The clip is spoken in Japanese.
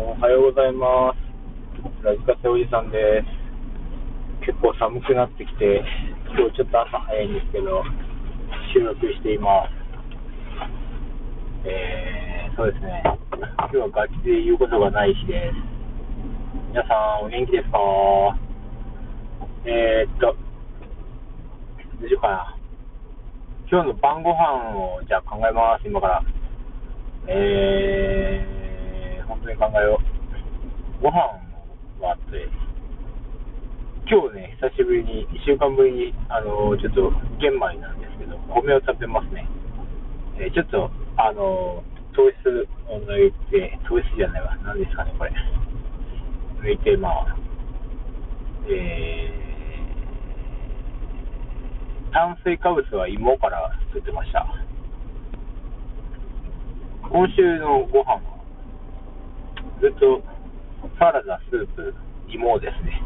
おはようございます。ラジカセおじさんです。結構寒くなってきて、今日ちょっと朝早いんですけど、収録しています。えー、そうですね。今日はガチで言うことがない日です。皆さん、お元気ですか？えー、っと、どうしようかな？今日の晩ご飯をじゃあ考えます、今から。えー、に考えよう。ご飯はあって、今日ね、久しぶりに、1週間ぶりに、あのちょっと玄米なんですけど、米を食べますね。えーちょっと、あの糖質を抜いて、糖質じゃないわ、何ですかね、これ。抜いて、まあ、えー、炭水化物は芋から作ってました。今週のご飯は、ずっとサラダ、スープ、芋ですね。